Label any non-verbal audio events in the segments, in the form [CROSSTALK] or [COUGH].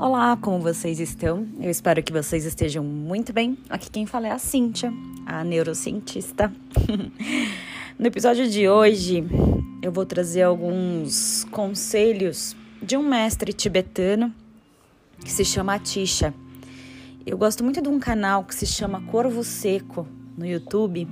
Olá, como vocês estão? Eu espero que vocês estejam muito bem. Aqui quem fala é a Cíntia, a neurocientista. [LAUGHS] no episódio de hoje, eu vou trazer alguns conselhos de um mestre tibetano que se chama Atisha. Eu gosto muito de um canal que se chama Corvo Seco no YouTube,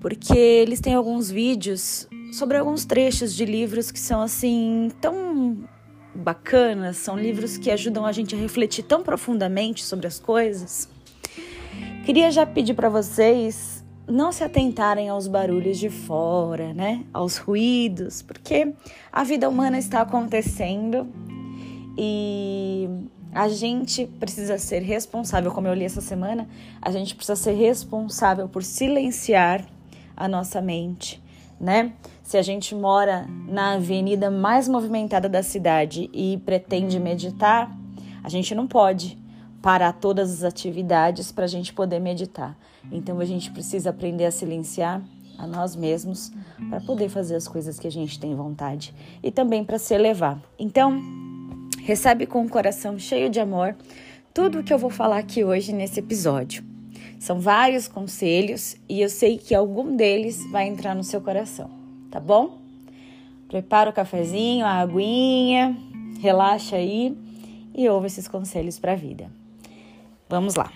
porque eles têm alguns vídeos sobre alguns trechos de livros que são assim tão bacanas, são livros que ajudam a gente a refletir tão profundamente sobre as coisas. Queria já pedir para vocês não se atentarem aos barulhos de fora, né? Aos ruídos, porque a vida humana está acontecendo e a gente precisa ser responsável, como eu li essa semana, a gente precisa ser responsável por silenciar a nossa mente, né? Se a gente mora na avenida mais movimentada da cidade e pretende meditar, a gente não pode parar todas as atividades para a gente poder meditar. Então a gente precisa aprender a silenciar a nós mesmos para poder fazer as coisas que a gente tem vontade e também para se elevar. Então, recebe com o coração cheio de amor tudo o que eu vou falar aqui hoje nesse episódio. São vários conselhos e eu sei que algum deles vai entrar no seu coração tá bom? Prepara o cafezinho, a aguinha, relaxa aí e ouve esses conselhos para a vida. Vamos lá.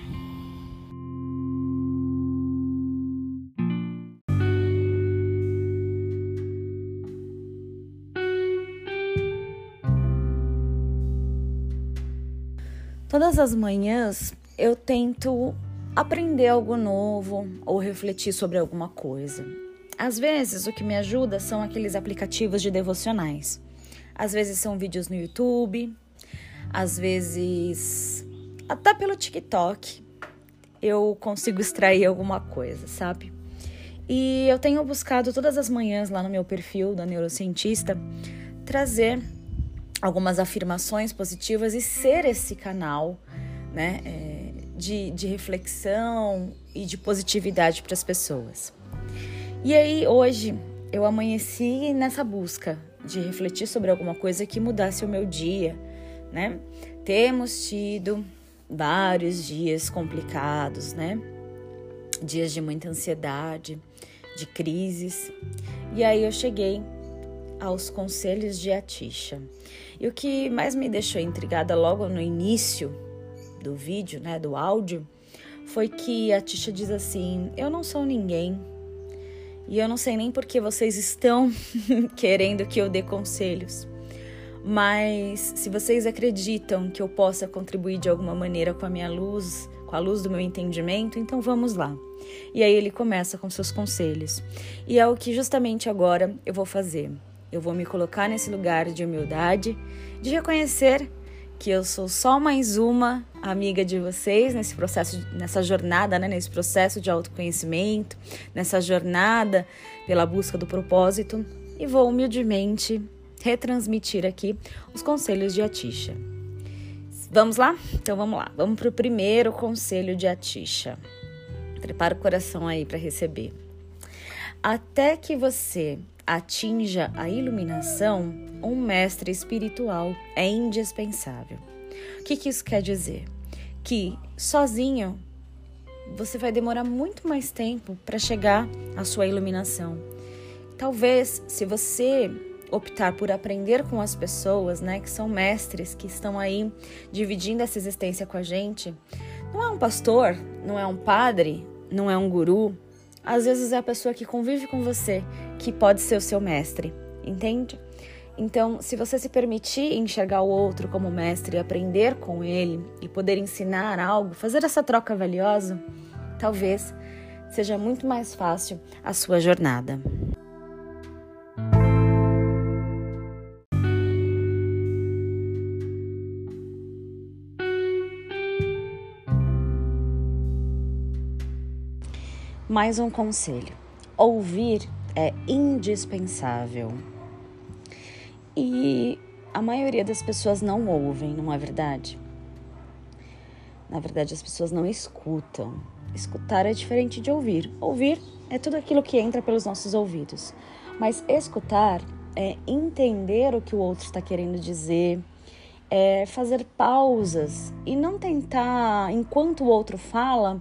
Todas as manhãs eu tento aprender algo novo ou refletir sobre alguma coisa. Às vezes, o que me ajuda são aqueles aplicativos de devocionais. Às vezes são vídeos no YouTube, às vezes até pelo TikTok eu consigo extrair alguma coisa, sabe? E eu tenho buscado todas as manhãs lá no meu perfil da neurocientista trazer algumas afirmações positivas e ser esse canal, né, é, de, de reflexão e de positividade para as pessoas. E aí, hoje, eu amanheci nessa busca de refletir sobre alguma coisa que mudasse o meu dia, né? Temos tido vários dias complicados, né? Dias de muita ansiedade, de crises. E aí eu cheguei aos conselhos de Atisha. E o que mais me deixou intrigada logo no início do vídeo, né, do áudio, foi que a Tisha diz assim: Eu não sou ninguém, e eu não sei nem por que vocês estão [LAUGHS] querendo que eu dê conselhos. Mas se vocês acreditam que eu possa contribuir de alguma maneira com a minha luz, com a luz do meu entendimento, então vamos lá. E aí ele começa com seus conselhos. E é o que justamente agora eu vou fazer. Eu vou me colocar nesse lugar de humildade, de reconhecer que eu sou só mais uma amiga de vocês nesse processo, nessa jornada, né, nesse processo de autoconhecimento, nessa jornada pela busca do propósito e vou humildemente retransmitir aqui os conselhos de Atisha. Vamos lá? Então vamos lá. Vamos para o primeiro conselho de Atisha. Prepara o coração aí para receber. Até que você atinja a iluminação, um mestre espiritual é indispensável. O que, que isso quer dizer? Que sozinho você vai demorar muito mais tempo para chegar à sua iluminação. Talvez, se você optar por aprender com as pessoas, né, que são mestres, que estão aí dividindo essa existência com a gente, não é um pastor, não é um padre, não é um guru, às vezes é a pessoa que convive com você que pode ser o seu mestre, entende? Então, se você se permitir enxergar o outro como mestre, aprender com ele e poder ensinar algo, fazer essa troca valiosa, talvez seja muito mais fácil a sua jornada. Mais um conselho: ouvir é indispensável. E a maioria das pessoas não ouvem, não é verdade? Na verdade, as pessoas não escutam. Escutar é diferente de ouvir. Ouvir é tudo aquilo que entra pelos nossos ouvidos. Mas escutar é entender o que o outro está querendo dizer, é fazer pausas e não tentar, enquanto o outro fala,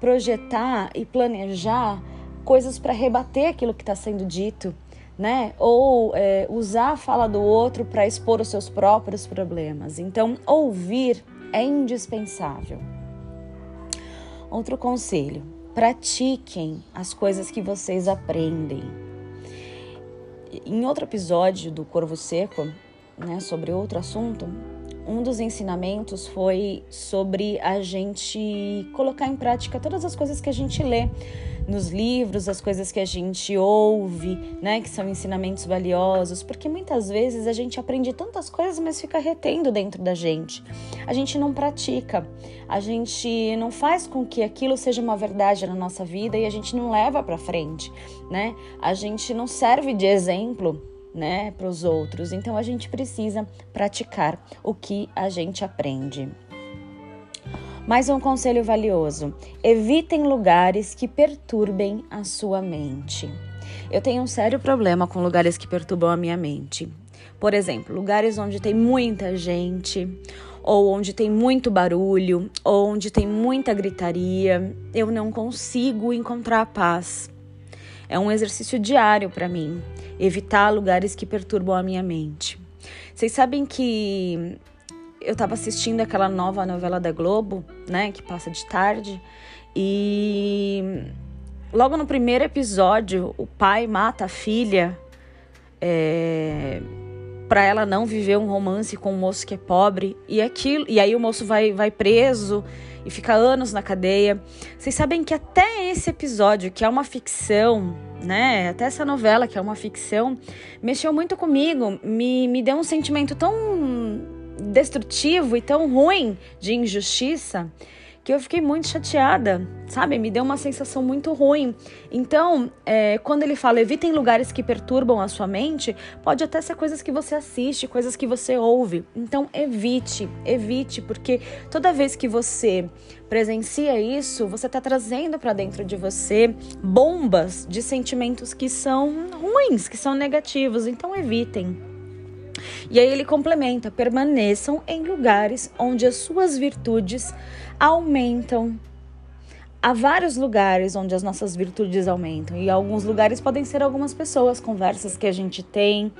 projetar e planejar coisas para rebater aquilo que está sendo dito, né? Ou é, usar a fala do outro para expor os seus próprios problemas. Então, ouvir é indispensável. Outro conselho: pratiquem as coisas que vocês aprendem. Em outro episódio do Corvo Seco, né, sobre outro assunto, um dos ensinamentos foi sobre a gente colocar em prática todas as coisas que a gente lê nos livros, as coisas que a gente ouve, né, que são ensinamentos valiosos, porque muitas vezes a gente aprende tantas coisas, mas fica retendo dentro da gente. A gente não pratica, a gente não faz com que aquilo seja uma verdade na nossa vida e a gente não leva para frente, né? A gente não serve de exemplo né, para os outros. Então a gente precisa praticar o que a gente aprende. Mais um conselho valioso: evitem lugares que perturbem a sua mente. Eu tenho um sério problema com lugares que perturbam a minha mente. Por exemplo, lugares onde tem muita gente, ou onde tem muito barulho, ou onde tem muita gritaria, eu não consigo encontrar paz. É um exercício diário para mim evitar lugares que perturbam a minha mente. Vocês sabem que eu estava assistindo aquela nova novela da Globo, né, que passa de tarde, e logo no primeiro episódio o pai mata a filha é, para ela não viver um romance com um moço que é pobre e aquilo e aí o moço vai, vai preso e fica anos na cadeia. Vocês sabem que até esse episódio, que é uma ficção, né? Até essa novela, que é uma ficção, mexeu muito comigo, me, me deu um sentimento tão destrutivo e tão ruim de injustiça que eu fiquei muito chateada, sabe? Me deu uma sensação muito ruim. Então, é, quando ele fala evitem lugares que perturbam a sua mente, pode até ser coisas que você assiste, coisas que você ouve. Então, evite, evite, porque toda vez que você presencia isso, você está trazendo para dentro de você bombas de sentimentos que são ruins, que são negativos. Então, evitem. E aí ele complementa: permaneçam em lugares onde as suas virtudes aumentam. Há vários lugares onde as nossas virtudes aumentam, e alguns lugares podem ser algumas pessoas, conversas que a gente tem,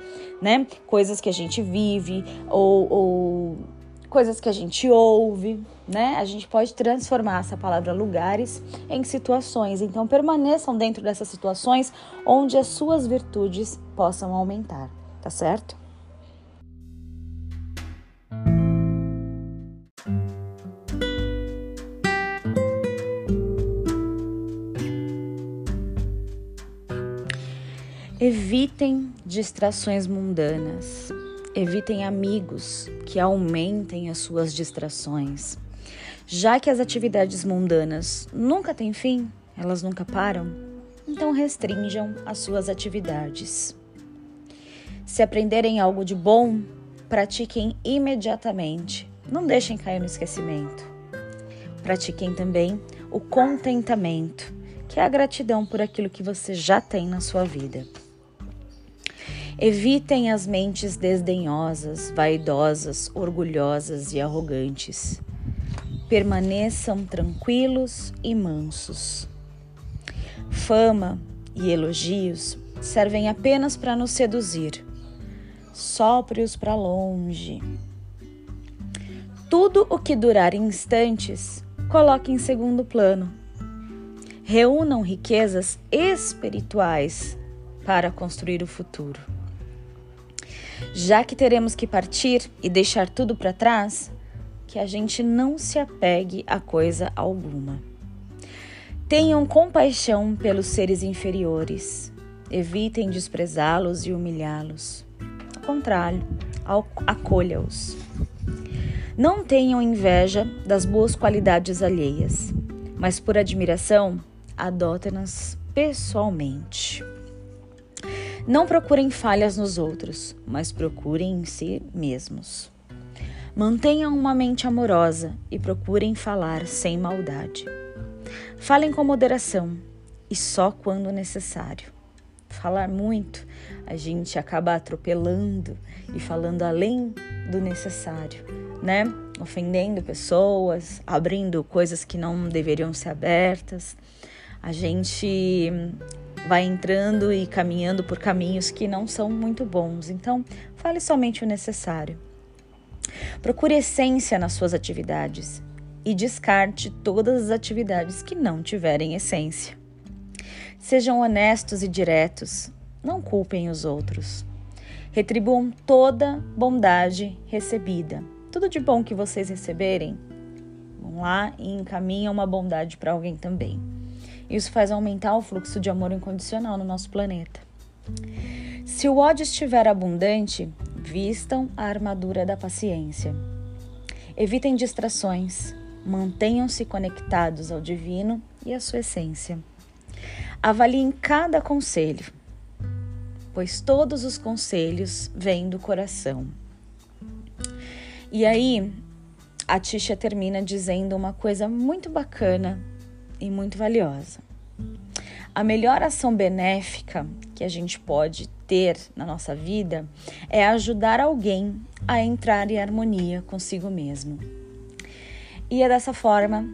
né? Coisas que a gente vive, ou, ou coisas que a gente ouve, né? A gente pode transformar essa palavra lugares em situações. Então, permaneçam dentro dessas situações onde as suas virtudes possam aumentar, tá certo? Evitem distrações mundanas. Evitem amigos que aumentem as suas distrações. Já que as atividades mundanas nunca têm fim, elas nunca param, então restringam as suas atividades. Se aprenderem algo de bom, pratiquem imediatamente. Não deixem cair no esquecimento. Pratiquem também o contentamento, que é a gratidão por aquilo que você já tem na sua vida. Evitem as mentes desdenhosas, vaidosas, orgulhosas e arrogantes. Permaneçam tranquilos e mansos. Fama e elogios servem apenas para nos seduzir. Sopre-os para longe. Tudo o que durar instantes, coloque em segundo plano. Reúnam riquezas espirituais para construir o futuro. Já que teremos que partir e deixar tudo para trás, que a gente não se apegue a coisa alguma. Tenham compaixão pelos seres inferiores. Evitem desprezá-los e humilhá-los. Ao contrário, acolha-os. Não tenham inveja das boas qualidades alheias, mas por admiração, adotem-nas pessoalmente. Não procurem falhas nos outros, mas procurem em si mesmos. Mantenham uma mente amorosa e procurem falar sem maldade. Falem com moderação e só quando necessário. falar muito, a gente acaba atropelando e falando além do necessário, né? Ofendendo pessoas, abrindo coisas que não deveriam ser abertas. A gente vai entrando e caminhando por caminhos que não são muito bons. Então, fale somente o necessário. Procure essência nas suas atividades e descarte todas as atividades que não tiverem essência. Sejam honestos e diretos, não culpem os outros. Retribuam toda bondade recebida. Tudo de bom que vocês receberem, vão lá e encaminham uma bondade para alguém também. Isso faz aumentar o fluxo de amor incondicional no nosso planeta. Se o ódio estiver abundante, vistam a armadura da paciência. Evitem distrações, mantenham-se conectados ao divino e à sua essência. Avaliem cada conselho, pois todos os conselhos vêm do coração. E aí, a Tisha termina dizendo uma coisa muito bacana e muito valiosa. A melhor ação benéfica que a gente pode ter na nossa vida é ajudar alguém a entrar em harmonia consigo mesmo. E é dessa forma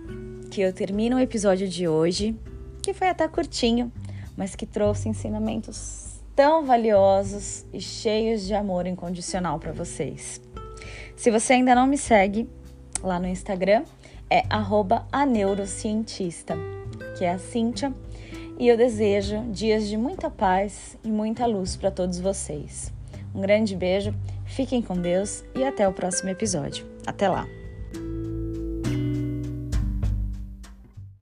que eu termino o episódio de hoje, que foi até curtinho, mas que trouxe ensinamentos tão valiosos e cheios de amor incondicional para vocês. Se você ainda não me segue lá no Instagram, é @aneurocientista, que é a Cíntia, e eu desejo dias de muita paz e muita luz para todos vocês. Um grande beijo, fiquem com Deus e até o próximo episódio. Até lá!